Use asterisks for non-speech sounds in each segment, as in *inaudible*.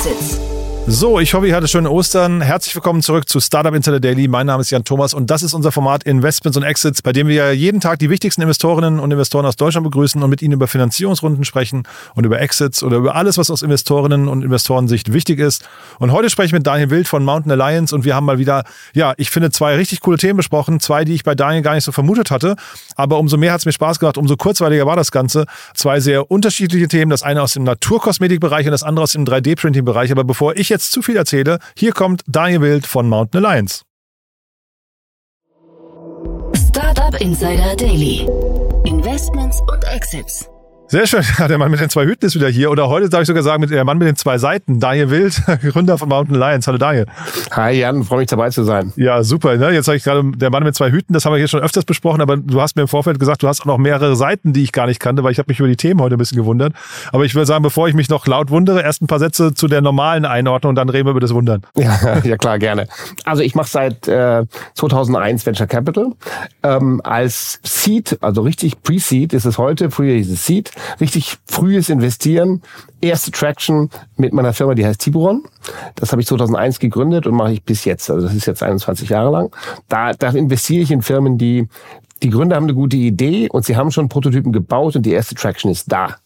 Exits. So, ich hoffe, ihr hattet schöne Ostern. Herzlich willkommen zurück zu Startup Insider Daily. Mein Name ist Jan Thomas und das ist unser Format Investments und Exits, bei dem wir jeden Tag die wichtigsten Investorinnen und Investoren aus Deutschland begrüßen und mit ihnen über Finanzierungsrunden sprechen und über Exits oder über alles, was aus Investorinnen und Investorensicht wichtig ist. Und heute spreche ich mit Daniel Wild von Mountain Alliance und wir haben mal wieder, ja, ich finde zwei richtig coole Themen besprochen. Zwei, die ich bei Daniel gar nicht so vermutet hatte. Aber umso mehr hat es mir Spaß gemacht, umso kurzweiliger war das Ganze. Zwei sehr unterschiedliche Themen. Das eine aus dem Naturkosmetikbereich und das andere aus dem 3D-Printing-Bereich. Aber bevor ich jetzt zu viel erzähle, hier kommt Daniel Wild von Mountain Alliance. Startup Insider Daily. Investments und Exits. Sehr schön. Ja, der Mann mit den zwei Hüten ist wieder hier. Oder heute darf ich sogar sagen, der Mann mit den zwei Seiten. Daniel Wild, *laughs* Gründer von Mountain Lions. Hallo Daniel. Hi Jan, freue mich dabei zu sein. Ja, super. Ne? Jetzt sage ich gerade, der Mann mit zwei Hüten, das haben wir hier schon öfters besprochen, aber du hast mir im Vorfeld gesagt, du hast auch noch mehrere Seiten, die ich gar nicht kannte, weil ich habe mich über die Themen heute ein bisschen gewundert. Aber ich würde sagen, bevor ich mich noch laut wundere, erst ein paar Sätze zu der normalen Einordnung und dann reden wir über das Wundern. *laughs* Ja, ja klar, gerne. Also ich mache seit äh, 2001 Venture Capital. Ähm, als Seed, also richtig Pre-Seed ist es heute, früher hieß es Seed, richtig frühes Investieren, erste Traction mit meiner Firma, die heißt Tiburon. Das habe ich 2001 gegründet und mache ich bis jetzt. Also das ist jetzt 21 Jahre lang. Da, da investiere ich in Firmen, die die Gründer haben eine gute Idee und sie haben schon Prototypen gebaut und die erste Traction ist da.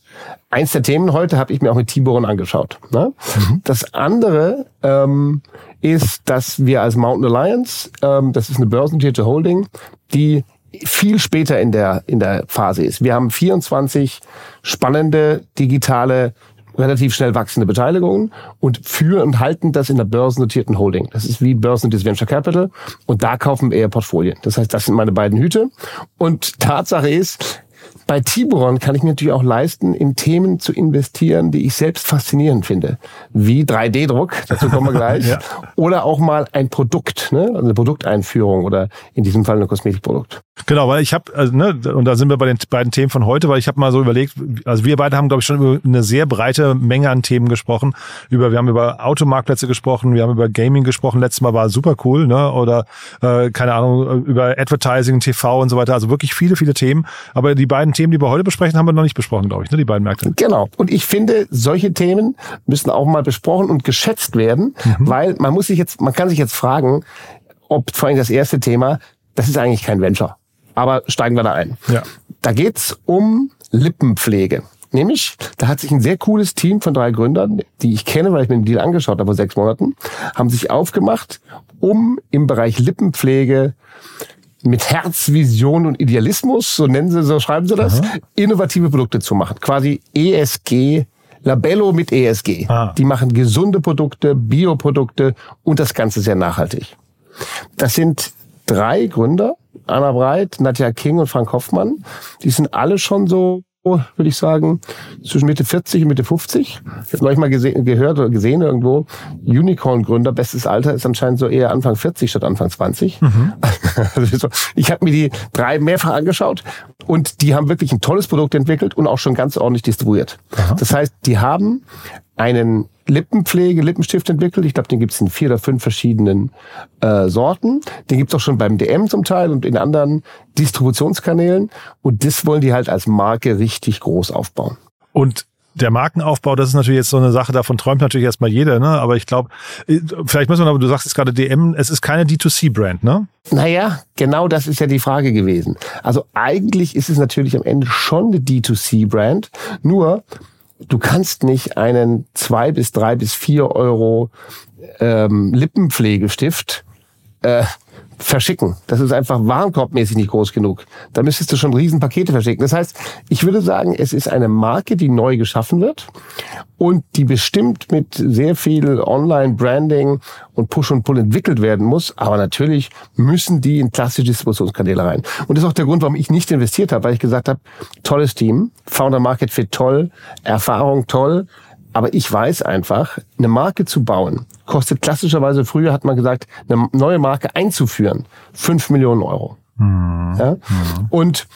Eins der Themen heute habe ich mir auch mit Tiburon angeschaut. Ne? Mhm. Das andere ähm, ist, dass wir als Mountain Alliance, ähm, das ist eine börsennotierte Holding, die viel später in der, in der Phase ist. Wir haben 24 spannende digitale relativ schnell wachsende Beteiligungen und führen und halten das in der börsennotierten Holding. Das ist wie börsennotiertes Venture Capital und da kaufen wir eher Portfolien. Das heißt, das sind meine beiden Hüte. Und Tatsache ist, bei Tiburon kann ich mir natürlich auch leisten, in Themen zu investieren, die ich selbst faszinierend finde. Wie 3D-Druck, dazu kommen wir *laughs* gleich. ja. Oder auch mal ein Produkt, ne? also eine Produkteinführung oder in diesem Fall ein Kosmetikprodukt. Genau, weil ich habe, also, ne, und da sind wir bei den beiden Themen von heute, weil ich habe mal so überlegt, also wir beide haben, glaube ich, schon über eine sehr breite Menge an Themen gesprochen. Über, wir haben über Automarktplätze gesprochen, wir haben über Gaming gesprochen, letztes Mal war super cool, ne? Oder äh, keine Ahnung, über Advertising, TV und so weiter. Also wirklich viele, viele Themen. Aber die beiden Themen, die wir heute besprechen, haben wir noch nicht besprochen, glaube ich, ne? Die beiden Märkte. Genau. Und ich finde, solche Themen müssen auch mal besprochen und geschätzt werden, mhm. weil man muss sich jetzt, man kann sich jetzt fragen, ob vor allem das erste Thema, das ist eigentlich kein Venture. Aber steigen wir da ein. Ja. Da geht's um Lippenpflege. Nämlich, da hat sich ein sehr cooles Team von drei Gründern, die ich kenne, weil ich mir den Deal angeschaut habe vor sechs Monaten, haben sich aufgemacht, um im Bereich Lippenpflege mit Herzvision und Idealismus, so nennen sie, so schreiben sie das, Aha. innovative Produkte zu machen. Quasi ESG Labello mit ESG. Ah. Die machen gesunde Produkte, Bioprodukte und das Ganze sehr nachhaltig. Das sind drei Gründer, Anna Breit, Nadja King und Frank Hoffmann. Die sind alle schon so würde ich sagen, zwischen Mitte 40 und Mitte 50. Ich habe neulich mal gesehen, gehört oder gesehen irgendwo, Unicorn-Gründer, bestes Alter ist anscheinend so eher Anfang 40 statt Anfang 20. Mhm. *laughs* Also ich habe mir die drei mehrfach angeschaut und die haben wirklich ein tolles Produkt entwickelt und auch schon ganz ordentlich distribuiert. Aha. Das heißt, die haben einen Lippenpflege, Lippenstift entwickelt. Ich glaube, den gibt es in vier oder fünf verschiedenen äh, Sorten. Den gibt es auch schon beim DM zum Teil und in anderen Distributionskanälen. Und das wollen die halt als Marke richtig groß aufbauen. Und der Markenaufbau, das ist natürlich jetzt so eine Sache, davon träumt natürlich erstmal jeder, ne? Aber ich glaube, äh, vielleicht muss man aber, du sagst jetzt gerade DM, es ist keine D2C-Brand, ne? Naja, genau das ist ja die Frage gewesen. Also eigentlich ist es natürlich am Ende schon eine D2C-Brand, nur du kannst nicht einen zwei bis drei bis vier Euro ähm, Lippenpflegestift äh, verschicken. Das ist einfach warenkorbmäßig nicht groß genug. Da müsstest du schon Riesenpakete verschicken. Das heißt, ich würde sagen, es ist eine Marke, die neu geschaffen wird und die bestimmt mit sehr viel Online-Branding und Push und Pull entwickelt werden muss. Aber natürlich müssen die in klassische Distributionskanäle rein. Und das ist auch der Grund, warum ich nicht investiert habe, weil ich gesagt habe, tolles Team, Founder Market Fit toll, Erfahrung toll, aber ich weiß einfach, eine Marke zu bauen, kostet klassischerweise, früher hat man gesagt, eine neue Marke einzuführen, fünf Millionen Euro. Mhm. Ja? Mhm. Und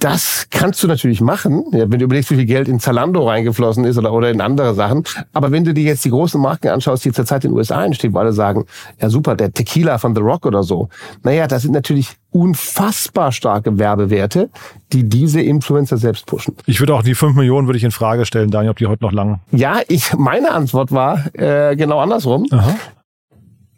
Das kannst du natürlich machen, ja, wenn du überlegst, wie viel Geld in Zalando reingeflossen ist oder, oder in andere Sachen. Aber wenn du dir jetzt die großen Marken anschaust, die zurzeit in den USA entstehen, wo alle sagen, ja super, der Tequila von The Rock oder so. Naja, das sind natürlich unfassbar starke Werbewerte, die diese Influencer selbst pushen. Ich würde auch die 5 Millionen würde ich in Frage stellen, Daniel, ob die heute noch lang. Ja, ich, meine Antwort war äh, genau andersrum. Aha.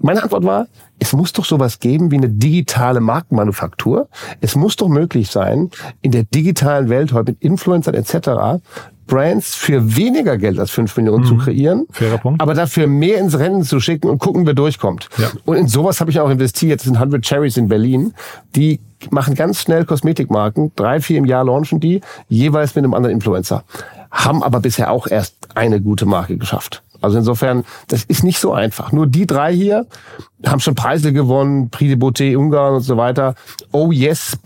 Meine Antwort war, es muss doch sowas geben wie eine digitale Markenmanufaktur. Es muss doch möglich sein, in der digitalen Welt heute mit Influencern etc. Brands für weniger Geld als 5 Millionen mhm. zu kreieren, Fairer Punkt. aber dafür mehr ins Rennen zu schicken und gucken, wer durchkommt. Ja. Und in sowas habe ich auch investiert. Das sind 100 Cherries in Berlin. Die machen ganz schnell Kosmetikmarken. Drei, vier im Jahr launchen die, jeweils mit einem anderen Influencer. Haben aber bisher auch erst eine gute Marke geschafft. Also insofern, das ist nicht so einfach. Nur die drei hier haben schon Preise gewonnen, Prix de Beauté Ungarn und so weiter. Oh yes,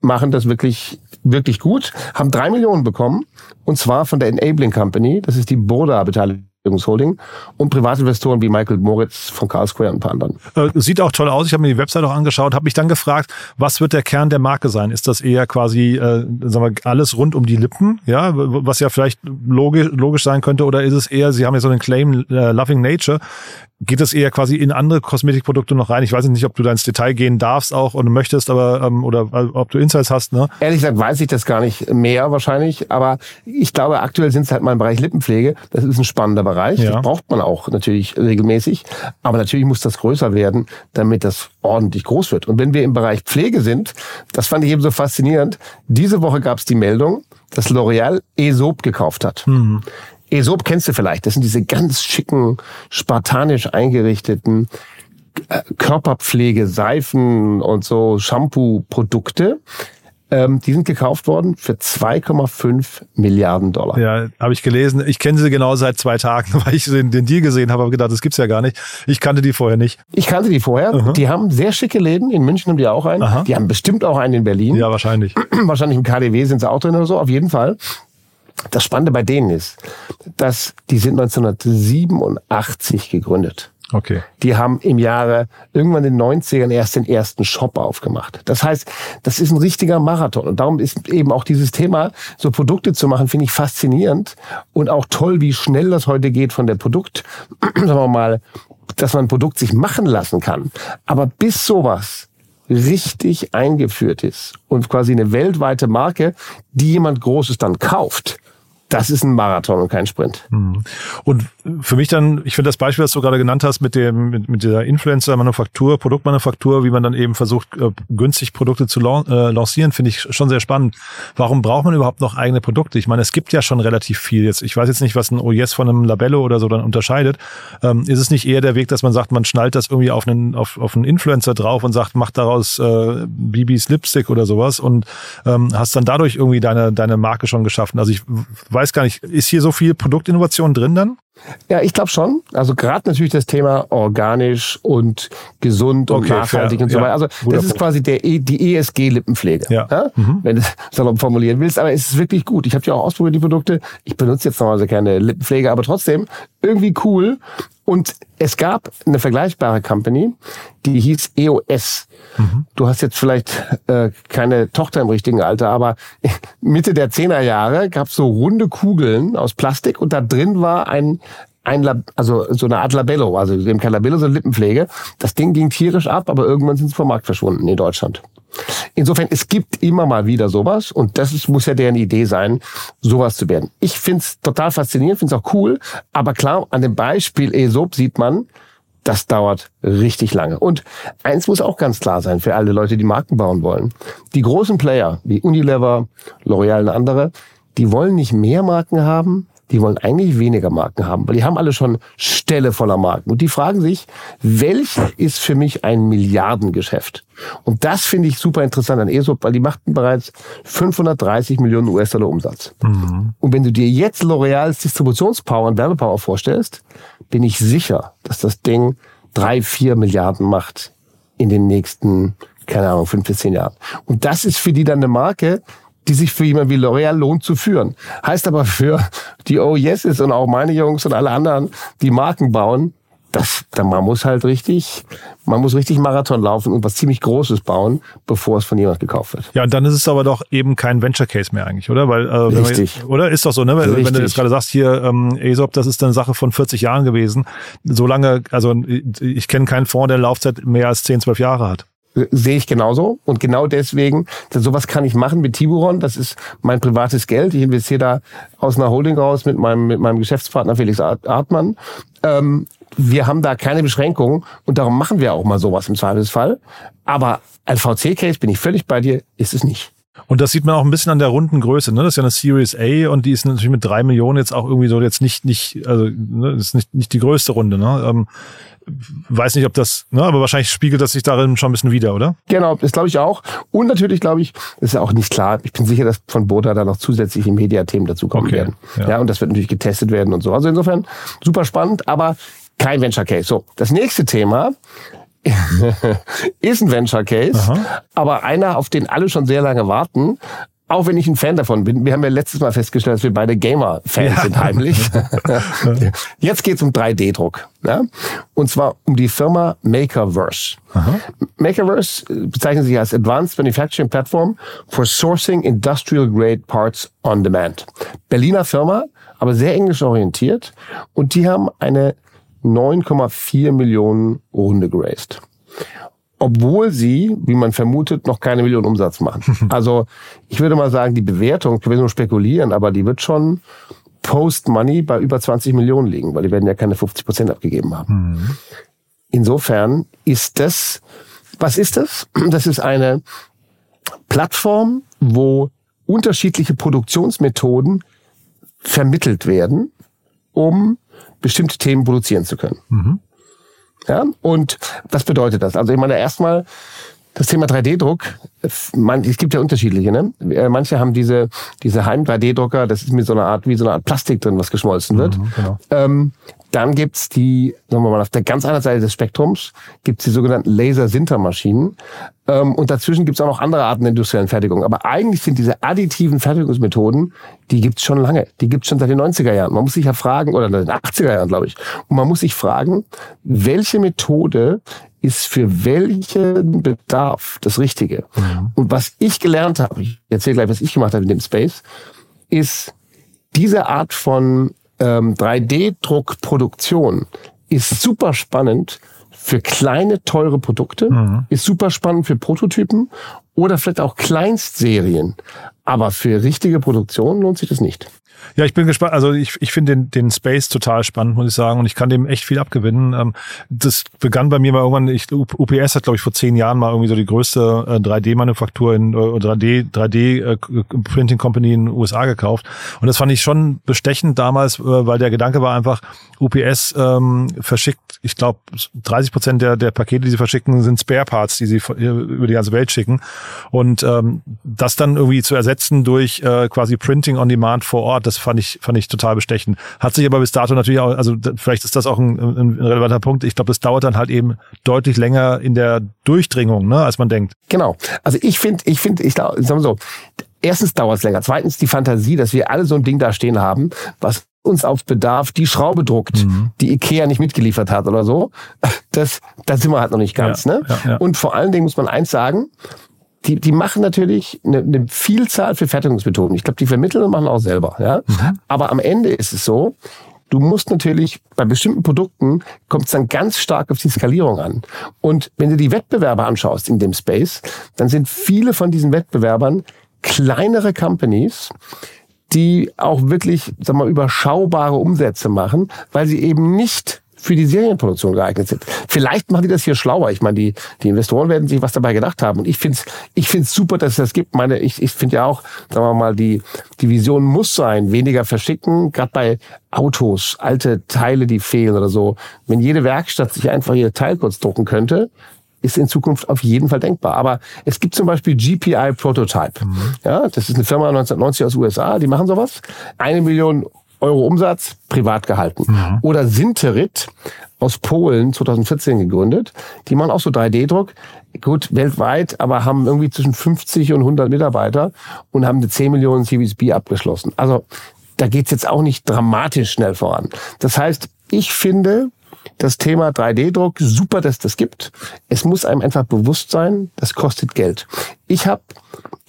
machen das wirklich, wirklich gut, haben drei Millionen bekommen und zwar von der Enabling Company, das ist die Boda Beteiligung Holding und Privatinvestoren wie Michael Moritz von Carl Square und ein paar anderen. Äh, sieht auch toll aus. Ich habe mir die Website auch angeschaut, habe mich dann gefragt, was wird der Kern der Marke sein? Ist das eher quasi, äh, sagen wir, alles rund um die Lippen, ja, was ja vielleicht logisch, logisch sein könnte, oder ist es eher, Sie haben ja so einen Claim äh, Loving Nature geht das eher quasi in andere Kosmetikprodukte noch rein? Ich weiß nicht, ob du da ins Detail gehen darfst auch und möchtest, aber ähm, oder äh, ob du Insights hast, ne? Ehrlich gesagt weiß ich das gar nicht mehr wahrscheinlich, aber ich glaube, aktuell sind es halt mal im Bereich Lippenpflege. Das ist ein spannender Bereich. Ja. Das braucht man auch natürlich regelmäßig. Aber natürlich muss das größer werden, damit das ordentlich groß wird. Und wenn wir im Bereich Pflege sind, das fand ich eben so faszinierend. Diese Woche gab es die Meldung, dass L'Oreal Esop gekauft hat. Mhm. Aesop kennst du vielleicht. Das sind diese ganz schicken, spartanisch eingerichteten äh, Körperpflege, Seifen und so Shampoo-Produkte. Ähm, die sind gekauft worden für 2,5 Milliarden Dollar. Ja, habe ich gelesen. Ich kenne sie genau seit zwei Tagen, *laughs* weil ich den, den Deal gesehen habe. Habe gedacht, das gibt's ja gar nicht. Ich kannte die vorher nicht. Ich kannte die vorher. -huh. Die haben sehr schicke Läden. In München haben die auch einen. Aha. Die haben bestimmt auch einen in Berlin. Ja, wahrscheinlich. *clears throat* wahrscheinlich im KDW sind sie auch drin oder so. Auf jeden Fall. Das Spannende bei denen ist, dass die sind 1987 gegründet. Okay. Die haben im Jahre irgendwann in den 90ern erst den ersten Shop aufgemacht. Das heißt, das ist ein richtiger Marathon. Und darum ist eben auch dieses Thema, so Produkte zu machen, finde ich faszinierend und auch toll, wie schnell das heute geht von der Produkt, *clears throat* sagen wir mal, dass man ein Produkt sich machen lassen kann. Aber bis sowas richtig eingeführt ist und quasi eine weltweite Marke, die jemand Großes dann kauft, das ist ein Marathon und kein Sprint. Hm. Und für mich dann, ich finde das Beispiel, was du gerade genannt hast, mit dem, mit, mit dieser Influencer-Manufaktur, Produktmanufaktur, wie man dann eben versucht, äh, günstig Produkte zu äh, lancieren, finde ich schon sehr spannend. Warum braucht man überhaupt noch eigene Produkte? Ich meine, es gibt ja schon relativ viel jetzt. Ich weiß jetzt nicht, was ein OES von einem Labello oder so dann unterscheidet. Ähm, ist es nicht eher der Weg, dass man sagt, man schnallt das irgendwie auf einen, auf, auf einen Influencer drauf und sagt, macht daraus äh, Bibis Lipstick oder sowas und ähm, hast dann dadurch irgendwie deine, deine Marke schon geschaffen? Also ich weiß gar nicht, ist hier so viel Produktinnovation drin dann? Ja, ich glaube schon. Also gerade natürlich das Thema organisch und gesund und okay, nachhaltig fair. und so weiter. Also Guter das ist Punkt. quasi der e, die ESG-Lippenpflege, ja. ja? Mhm. wenn du es salopp formulieren willst. Aber es ist wirklich gut. Ich habe ja auch ausprobiert, die Produkte. Ich benutze jetzt normalerweise keine Lippenpflege, aber trotzdem irgendwie cool. Und es gab eine vergleichbare Company, die hieß EOS. Mhm. Du hast jetzt vielleicht äh, keine Tochter im richtigen Alter, aber *laughs* Mitte der Zehnerjahre gab es so runde Kugeln aus Plastik und da drin war ein ein Lab, also so eine Art Labello, also dem kein Labello, sondern Lippenpflege. Das Ding ging tierisch ab, aber irgendwann sind sie vom Markt verschwunden in Deutschland. Insofern, es gibt immer mal wieder sowas und das ist, muss ja deren Idee sein, sowas zu werden. Ich find's total faszinierend, find's auch cool, aber klar, an dem Beispiel ESOP sieht man, das dauert richtig lange. Und eins muss auch ganz klar sein für alle Leute, die Marken bauen wollen. Die großen Player wie Unilever, L'Oreal und andere, die wollen nicht mehr Marken haben, die wollen eigentlich weniger Marken haben, weil die haben alle schon Stelle voller Marken. Und die fragen sich, welcher ist für mich ein Milliardengeschäft? Und das finde ich super interessant an ESOP, weil die machten bereits 530 Millionen US-Dollar Umsatz. Mhm. Und wenn du dir jetzt L'Oreals Distributionspower und Werbepower vorstellst, bin ich sicher, dass das Ding drei, vier Milliarden macht in den nächsten, keine Ahnung, fünf bis zehn Jahren. Und das ist für die dann eine Marke, die sich für jemand wie L'Oreal lohnt zu führen. Heißt aber für die Oh Yeses und auch meine Jungs und alle anderen, die Marken bauen, das, da man muss halt richtig, man muss richtig Marathon laufen und was ziemlich Großes bauen, bevor es von jemand gekauft wird. Ja, und dann ist es aber doch eben kein Venture Case mehr eigentlich, oder? Weil, äh, richtig. Man, oder ist doch so, ne? Weil, richtig. wenn du jetzt gerade sagst, hier ähm, ESOP, das ist eine Sache von 40 Jahren gewesen. So lange, also ich kenne keinen Fonds, der Laufzeit mehr als 10, 12 Jahre hat sehe ich genauso. Und genau deswegen, sowas kann ich machen mit Tiburon. Das ist mein privates Geld. Ich investiere da aus einer Holding raus mit meinem, mit meinem Geschäftspartner Felix Artmann. Ähm, wir haben da keine Beschränkungen und darum machen wir auch mal sowas im Zweifelsfall. Aber ein VC-Case, bin ich völlig bei dir, ist es nicht. Und das sieht man auch ein bisschen an der runden Größe. Ne? Das ist ja eine Series A und die ist natürlich mit drei Millionen jetzt auch irgendwie so jetzt nicht, nicht, also ne, das ist nicht, nicht die größte Runde. Ne? Ähm, weiß nicht, ob das, ne, aber wahrscheinlich spiegelt das sich darin schon ein bisschen wieder, oder? Genau, das glaube ich auch. Und natürlich glaube ich, ist ja auch nicht klar, ich bin sicher, dass von Bota da noch zusätzliche Mediathemen dazukommen okay, werden. Ja. ja, und das wird natürlich getestet werden und so. Also insofern super spannend, aber kein Venture Case. So, das nächste Thema *laughs* ist ein Venture Case, Aha. aber einer, auf den alle schon sehr lange warten. Auch wenn ich ein Fan davon bin. Wir haben ja letztes Mal festgestellt, dass wir beide Gamer-Fans ja. sind heimlich. *laughs* *laughs* Jetzt geht's um 3D-Druck. Ja? Und zwar um die Firma Makerverse. Aha. Makerverse bezeichnet sich als Advanced Manufacturing Platform for Sourcing Industrial Grade Parts on Demand. Berliner Firma, aber sehr englisch orientiert. Und die haben eine 9,4 Millionen Runde geraced. Obwohl sie, wie man vermutet, noch keine Million Umsatz machen. *laughs* Also ich würde mal sagen, die Bewertung, ich will nur spekulieren, aber die wird schon Post-Money bei über 20 Millionen liegen, weil die werden ja keine 50 Prozent abgegeben haben. Mhm. Insofern ist das, was ist das? Das ist eine Plattform, wo unterschiedliche Produktionsmethoden vermittelt werden, um bestimmte Themen produzieren zu können. Mhm. Ja, und was bedeutet das? Also ich meine, erstmal das Thema 3D-Druck, es gibt ja unterschiedliche. Ne? Äh, manche haben diese, diese Heim-3D-Drucker, das ist mit so einer Art, wie so eine Art Plastik drin, was geschmolzen wird. Mhm, genau. ähm, dann gibt's die, sagen wir mal, auf der ganz anderen Seite des Spektrums gibt's die sogenannten Laser-Sinter-Maschinen. Ähm, und dazwischen gibt's auch noch andere Arten der industriellen Fertigung. Aber eigentlich sind diese additiven Fertigungsmethoden, die gibt's schon lange. Die gibt's schon seit den 90er Jahren. Man muss sich ja fragen, oder den 80er Jahren, glaube ich. Und man muss sich fragen, welche Methode ist für welchen Bedarf das Richtige. Mhm. Und was ich gelernt habe, ich erzähle gleich, was ich gemacht habe in dem Space, ist diese Art von ähm, 3D-Druckproduktion ist super spannend für kleine, teure Produkte, mhm. ist super spannend für Prototypen oder vielleicht auch Kleinstserien. Aber für richtige Produktion lohnt sich das nicht. Ja, ich bin gespannt. Also ich, ich finde den, den Space total spannend, muss ich sagen. Und ich kann dem echt viel abgewinnen. Ähm, das begann bei mir mal irgendwann, ich, UPS hat, glaube ich, vor zehn Jahren mal irgendwie so die größte 3D-Manufaktur in 3D, 3D-Printing Company in den USA gekauft. Und das fand ich schon bestechend damals, äh, weil der Gedanke war einfach, UPS ähm, verschickt, ich glaube, 30 Prozent der, der Pakete, die sie verschicken, sind Spare Parts, die sie über die ganze Welt schicken. Und ähm, das dann irgendwie zu ersetzen durch äh, quasi Printing on Demand vor Ort, das fand ich, fand ich total bestechend. Hat sich aber bis dato natürlich auch, also vielleicht ist das auch ein, ein relevanter Punkt. Ich glaube, das dauert dann halt eben deutlich länger in der Durchdringung, ne, als man denkt. Genau. Also ich finde, ich finde, ich sagen wir so, erstens dauert es länger. Zweitens die Fantasie, dass wir alle so ein Ding da stehen haben, was uns auf Bedarf die Schraube druckt, mhm. die Ikea nicht mitgeliefert hat oder so. Das, das sind wir halt noch nicht ganz. Ja, ne? Ja, ja. Und vor allen Dingen muss man eins sagen, die, die machen natürlich eine, eine Vielzahl für Fertigungsmethoden. Ich glaube, die vermitteln und machen auch selber. Ja? Mhm. Aber am Ende ist es so, du musst natürlich bei bestimmten Produkten kommt es dann ganz stark auf die Skalierung an. Und wenn du die Wettbewerber anschaust in dem Space, dann sind viele von diesen Wettbewerbern kleinere Companies, die auch wirklich, sag mal, überschaubare Umsätze machen, weil sie eben nicht für die Serienproduktion geeignet sind. Vielleicht machen die das hier schlauer. Ich meine, die, die Investoren werden sich was dabei gedacht haben. Und ich finde es ich find's super, dass es das gibt. Meine, ich, ich finde ja auch, sagen wir mal, die, die Vision muss sein, weniger verschicken, gerade bei Autos, alte Teile, die fehlen oder so. Wenn jede Werkstatt sich einfach ihr Teil kurz drucken könnte, ist in Zukunft auf jeden Fall denkbar. Aber es gibt zum Beispiel GPI Prototype. Mhm. Ja, das ist eine Firma 1990 aus USA, die machen sowas. Eine Million Euro Umsatz, privat gehalten. Mhm. Oder Sinterit aus Polen 2014 gegründet. Die machen auch so 3D-Druck. Gut, weltweit, aber haben irgendwie zwischen 50 und 100 Mitarbeiter und haben eine 10 Millionen Series B abgeschlossen. Also da geht's jetzt auch nicht dramatisch schnell voran. Das heißt, ich finde, das Thema 3D-Druck, super, dass das gibt. Es muss einem einfach bewusst sein, das kostet Geld. Ich habe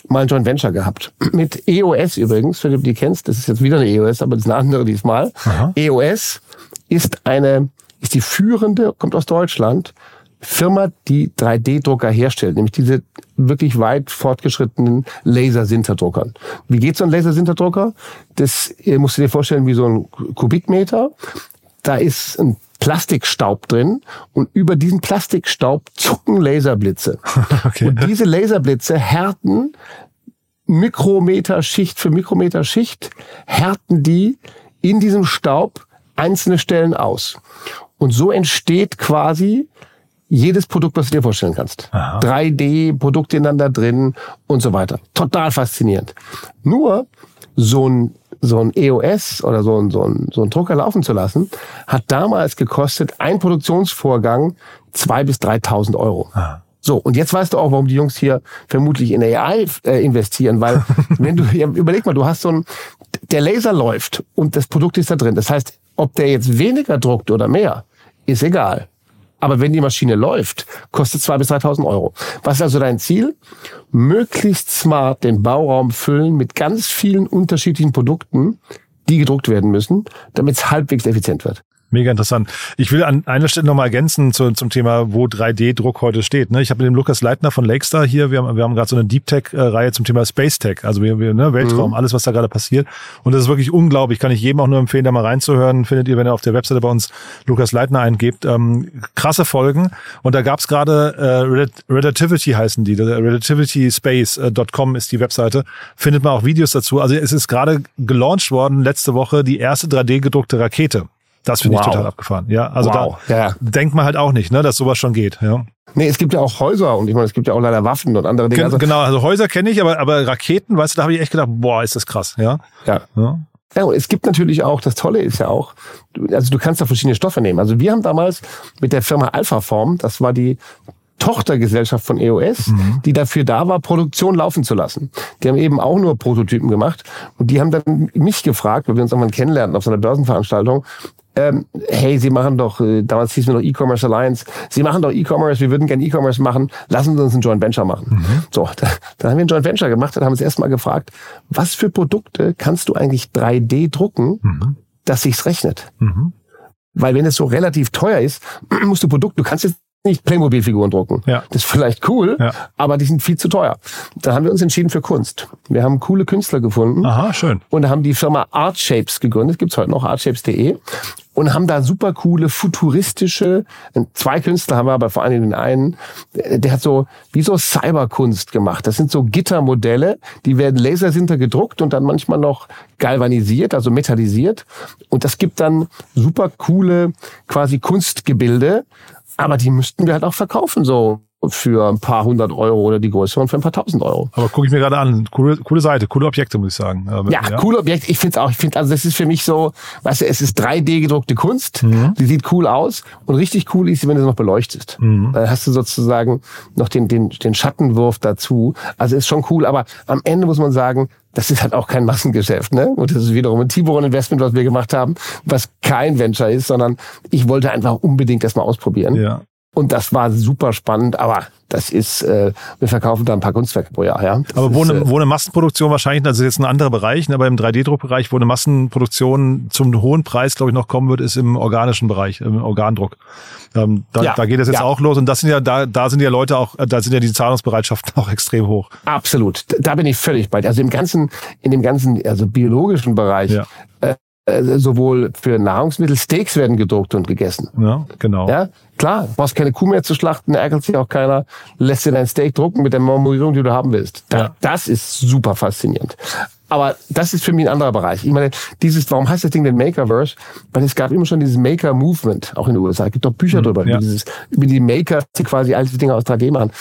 mal ein Joint Venture gehabt. *clears throat* Mit EOS übrigens, wenn du die kennst, das ist jetzt wieder eine EOS, aber das ist eine andere diesmal. Aha. EOS ist eine, ist die führende, kommt aus Deutschland, Firma, die 3D-Drucker herstellt, nämlich diese wirklich weit fortgeschrittenen Lasersinterdruckern. Wie geht so ein Lasersinterdrucker? Das musst du dir vorstellen wie so ein Kubikmeter. Da ist ein Plastikstaub drin und über diesen Plastikstaub zucken Laserblitze. *laughs* Okay. Und diese Laserblitze härten Mikrometer Schicht für Mikrometer Schicht, härten die in diesem Staub einzelne Stellen aus. Und so entsteht quasi jedes Produkt, was du dir vorstellen kannst. Aha. 3D, ineinander drin und so weiter. Total faszinierend. Nur so ein so ein EOS oder so ein, so, ein, so ein Drucker laufen zu lassen, hat damals gekostet, ein Produktionsvorgang zwei bis 3.000 Euro. Aha. So, und jetzt weißt du auch, warum die Jungs hier vermutlich in AI äh, investieren, weil *laughs* wenn du, ja, überleg mal, du hast so ein, der Laser läuft und das Produkt ist da drin. Das heißt, ob der jetzt weniger druckt oder mehr, ist egal. Aber wenn die Maschine läuft, kostet 2.000 bis 3.000 Euro. Was ist also dein Ziel? Möglichst smart den Bauraum füllen mit ganz vielen unterschiedlichen Produkten, die gedruckt werden müssen, damit es halbwegs effizient wird. Mega interessant. Ich will an einer Stelle nochmal ergänzen zu, zum Thema, wo 3D-Druck heute steht. Ne? Ich habe mit dem Lukas Leitner von Lakestar hier, wir haben, wir haben gerade so eine Deep Tech-Reihe zum Thema Space Tech, also wir, wir, ne, Weltraum, mhm. alles, was da gerade passiert. Und das ist wirklich unglaublich. Kann ich jedem auch nur empfehlen, da mal reinzuhören. Findet ihr, wenn ihr auf der Webseite bei uns Lukas Leitner eingebt. Ähm, krasse Folgen. Und da gab's gerade äh, Relativity heißen die, relativityspace.com ist die Webseite. Findet man auch Videos dazu. Also es ist gerade gelauncht worden, letzte Woche, die erste 3D-gedruckte Rakete. Das finde wow. ich total abgefahren. Ja, also wow. da ja. denkt man halt auch nicht, ne, dass sowas schon geht. Ja. Nee, es gibt ja auch Häuser und ich meine, es gibt ja auch leider Waffen und andere Dinge. Also, genau, also Häuser kenne ich, aber, aber Raketen, weißt du, da habe ich echt gedacht, boah, ist das krass. Ja. Ja. ja. Ja, und es gibt natürlich auch, das Tolle ist ja auch, also du kannst da verschiedene Stoffe nehmen. Also wir haben damals mit der Firma Alphaform, das war die Tochtergesellschaft von EOS, mhm. die dafür da war, Produktion laufen zu lassen. Die haben eben auch nur Prototypen gemacht und die haben dann mich gefragt, weil wir uns irgendwann kennenlernten auf so einer Börsenveranstaltung, ähm, hey, Sie machen doch, äh, damals hieß wir noch E-Commerce Alliance, Sie machen doch E-Commerce, wir würden gerne E-Commerce machen, lassen Sie uns ein Joint Venture machen. Mhm. So, da, dann haben wir ein Joint Venture gemacht und haben uns erstmal gefragt, was für Produkte kannst du eigentlich 3D drucken, mhm. dass sich's rechnet? Mhm. Weil wenn es so relativ teuer ist, *clears throat* musst du Produkt, du kannst jetzt nicht Playmobil-Figuren drucken. Ja. Das ist vielleicht cool, ja. aber die sind viel zu teuer. Da haben wir uns entschieden für Kunst. Wir haben coole Künstler gefunden. Aha, schön. Und haben die Firma Artshapes gegründet. Gibt's heute noch, artshapes.de. Und haben da super coole, futuristische, zwei Künstler haben wir aber vor allem den einen, der hat so, wie so Cyberkunst gemacht. Das sind so Gittermodelle, die werden lasersinter gedruckt und dann manchmal noch galvanisiert, also metallisiert. Und das gibt dann super coole, quasi Kunstgebilde aber die müssten wir halt auch verkaufen, so für ein paar hundert Euro oder die größeren für ein paar tausend Euro. Aber gucke ich mir gerade an. Coole, coole Seite, coole Objekte, muss ich sagen. Aber, ja, ja, coole Objekte. Ich finde es auch. Ich finde, also das ist für mich so, weißt du, es ist 3D gedruckte Kunst. Mhm. Die sieht cool aus. Und richtig cool ist sie, wenn du es noch beleuchtest. Mhm. Dann hast du sozusagen noch den, den, den Schattenwurf dazu. Also ist schon cool. Aber am Ende muss man sagen, das ist halt auch kein Massengeschäft, ne? Und das ist wiederum ein Tiburon Investment, was wir gemacht haben, was kein Venture ist, sondern ich wollte einfach unbedingt das mal ausprobieren. Ja. Und das war super spannend, aber das ist, äh, wir verkaufen da ein paar Kunstwerke pro Jahr, ja. Das aber wo, ist, eine, äh, wo eine Massenproduktion wahrscheinlich, das ist jetzt ein anderer Bereich, ne, aber im 3D-Druckbereich, wo eine Massenproduktion zum hohen Preis, glaube ich, noch kommen wird, ist im organischen Bereich, im Organdruck. Ähm, da, ja, da geht es jetzt ja. auch los und das sind ja, da, da sind ja Leute auch, da sind ja die Zahlungsbereitschaften *laughs* auch extrem hoch. Absolut. Da bin ich völlig bei dir. Also im ganzen, in dem ganzen, also biologischen Bereich, ja. äh, äh, sowohl für Nahrungsmittel, Steaks werden gedruckt und gegessen. Ja, genau. Ja, klar, brauchst keine Kuh mehr zu schlachten, ärgert sich auch keiner, lässt dir dein Steak drucken mit der Marmorierung, die du haben willst. Da, ja. Das ist super faszinierend. Aber das ist für mich ein anderer Bereich. Ich meine, dieses, warum heißt das Ding denn Makerverse? Weil es gab immer schon dieses Maker-Movement, auch in den USA. Es gibt doch Bücher mhm, drüber, ja. dieses, über die Maker, die quasi all diese Dinge aus 3D machen,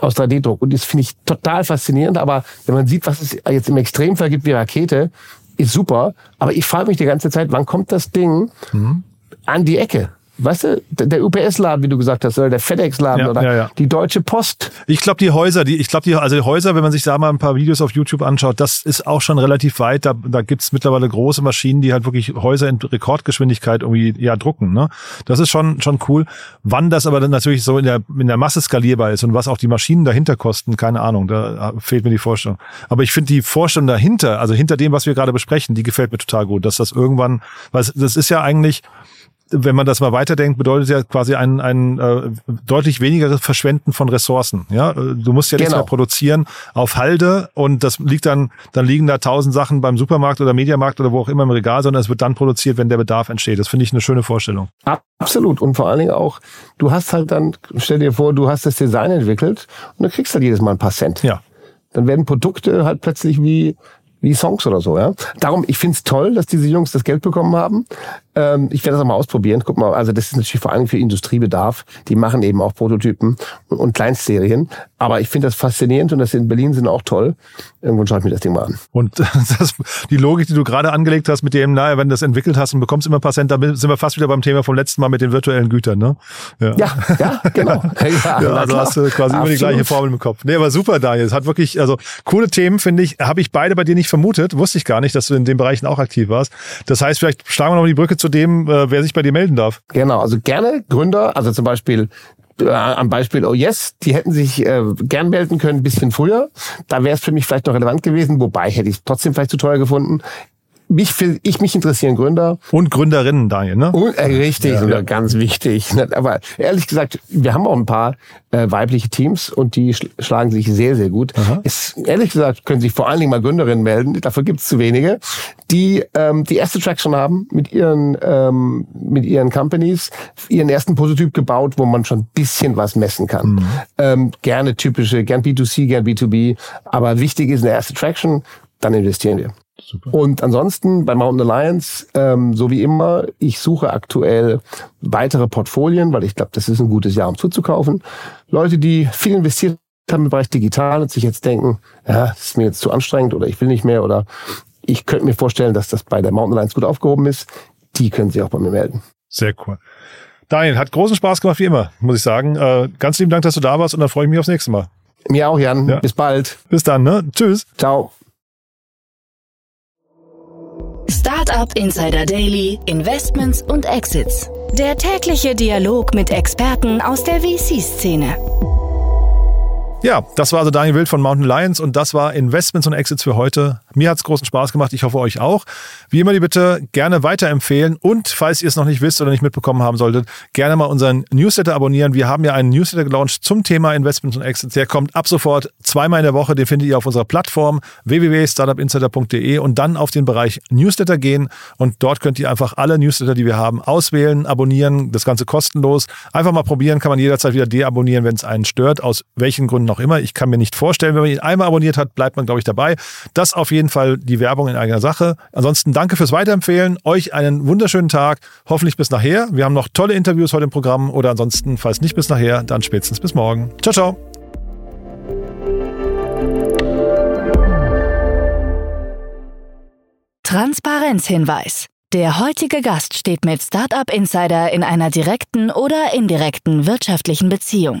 aus 3D-Druck. Und das finde ich total faszinierend. Aber wenn man sieht, was es jetzt im Extremfall gibt wie Rakete, ist super, aber ich frage mich die ganze Zeit, wann kommt das Ding mhm. an die Ecke? Weißt du, der UPS-Laden, wie du gesagt hast, oder der FedEx-Laden Ja, oder ja, ja. die Deutsche Post. Ich glaube, die Häuser, die, ich glaube, die, also die Häuser, wenn man sich da mal ein paar Videos auf YouTube anschaut, das ist auch schon relativ weit. Da, da gibt's mittlerweile große Maschinen, die halt wirklich Häuser in Rekordgeschwindigkeit irgendwie ja drucken. Ne? Das ist schon, schon cool. Wann das aber dann natürlich so in der, in der Masse skalierbar ist und was auch die Maschinen dahinter kosten, keine Ahnung. Da fehlt mir die Vorstellung. Aber ich finde die Vorstellung dahinter, also hinter dem, was wir gerade besprechen, die gefällt mir total gut, dass das irgendwann, weil das ist ja eigentlich, wenn man das mal weiterdenkt, bedeutet ja quasi ein, ein äh, deutlich wenigeres Verschwenden von Ressourcen. Ja, Äh, du musst ja nichts Genau. mehr produzieren auf Halde und das liegt dann, dann liegen da tausend Sachen beim Supermarkt oder Mediamarkt oder wo auch immer im Regal, sondern es wird dann produziert, wenn der Bedarf entsteht. Das finde ich eine schöne Vorstellung. Absolut. Und vor allen Dingen auch, du hast halt dann, stell dir vor, du hast das Design entwickelt und du kriegst halt jedes Mal ein paar Cent. Ja. Dann werden Produkte halt plötzlich wie, wie Songs oder so, ja. Darum, ich find's toll, dass diese Jungs das Geld bekommen haben. Ähm, ich werde das auch mal ausprobieren. Guck mal, also das ist natürlich vor allem für Industriebedarf. Die machen eben auch Prototypen und, und Kleinstserien. Aber ich finde das faszinierend und das in Berlin sind auch toll. Irgendwann schaue ich mir das Ding mal an. Und *laughs* das, die Logik, die du gerade angelegt hast mit dem, naja, wenn du das entwickelt hast und bekommst immer ein paar Cent, da sind wir fast wieder beim Thema vom letzten Mal mit den virtuellen Gütern, ne? Ja, ja, genau. *laughs* Ja, Ja, also hast du quasi immer die Absolut. gleiche Formel im Kopf. Nee, aber super, Daniel. Es hat wirklich, also coole Themen, finde ich, habe ich beide bei dir nicht vermutet. Wusste ich gar nicht, dass du in den Bereichen auch aktiv warst. Das heißt, vielleicht schlagen wir noch die Brücke zu dem, äh, wer sich bei dir melden darf. Genau, also gerne Gründer, also zum Beispiel äh, am Beispiel Oh Yes, die hätten sich äh, gern melden können, ein bisschen früher. Da wäre es für mich vielleicht noch relevant gewesen, wobei hätte ich es trotzdem vielleicht zu teuer gefunden. Mich, für- ich mich interessieren Gründer. Und Gründerinnen, Daniel, ne? Und, äh, richtig, Ja, ja, ganz wichtig. Ne, Aber ehrlich gesagt, wir haben auch ein paar äh, weibliche Teams und die schl schlagen sich sehr, sehr gut. Es, ehrlich gesagt, können sich vor allen Dingen mal Gründerinnen melden, dafür gibt es zu wenige, die ähm, die erste Traction haben mit ihren, ähm, mit ihren Companies, ihren ersten Prototyp gebaut, wo man schon ein bisschen was messen kann. Ähm, gerne typische, gern B2C, gern B2B, aber wichtig ist eine erste Traction, dann investieren wir. Und ansonsten bei Mountain Alliance, ähm, so wie immer, ich suche aktuell weitere Portfolien, weil ich glaube, das ist ein gutes Jahr, um zuzukaufen. Leute, die viel investiert haben im Bereich digital und sich jetzt denken, ja, das ist mir jetzt zu anstrengend oder ich will nicht mehr oder ich könnte mir vorstellen, dass das bei der Mountain Alliance gut aufgehoben ist, die können sich auch bei mir melden. Sehr cool. Daniel, hat großen Spaß gemacht, wie immer, muss ich sagen. Äh, ganz lieben Dank, dass du da warst und dann freue ich mich aufs nächste Mal. Mir auch, Jan. Ja. Bis bald. Bis dann, ne? Tschüss. Ciao. Startup Insider Daily, Investments und Exits. Der tägliche Dialog mit Experten aus der VC-Szene. Ja, das war also Daniel Wild von Mountain Lions und das war Investments und Exits für heute. Mir hat's großen Spaß gemacht, ich hoffe euch auch. Wie immer die Bitte gerne weiterempfehlen und falls ihr es noch nicht wisst oder nicht mitbekommen haben solltet, gerne mal unseren Newsletter abonnieren. Wir haben ja einen Newsletter gelauncht zum Thema Investments und Exits. Der kommt ab sofort zweimal in der Woche, den findet ihr auf unserer Plattform www.startupinsider.de und dann auf den Bereich Newsletter gehen und dort könnt ihr einfach alle Newsletter, die wir haben, auswählen, abonnieren, das Ganze kostenlos. Einfach mal probieren, kann man jederzeit wieder deabonnieren, wenn es einen stört, aus welchen Gründen auch immer. Ich kann mir nicht vorstellen, wenn man ihn einmal abonniert hat, bleibt man, glaube ich, dabei. Das auf jeden Fall die Werbung in eigener Sache. Ansonsten danke fürs Weiterempfehlen. Euch einen wunderschönen Tag. Hoffentlich bis nachher. Wir haben noch tolle Interviews heute im Programm oder ansonsten, falls nicht bis nachher, dann spätestens bis morgen. Ciao, ciao. Transparenzhinweis. Der heutige Gast steht mit Startup Insider in einer direkten oder indirekten wirtschaftlichen Beziehung.